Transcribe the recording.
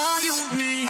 all you need.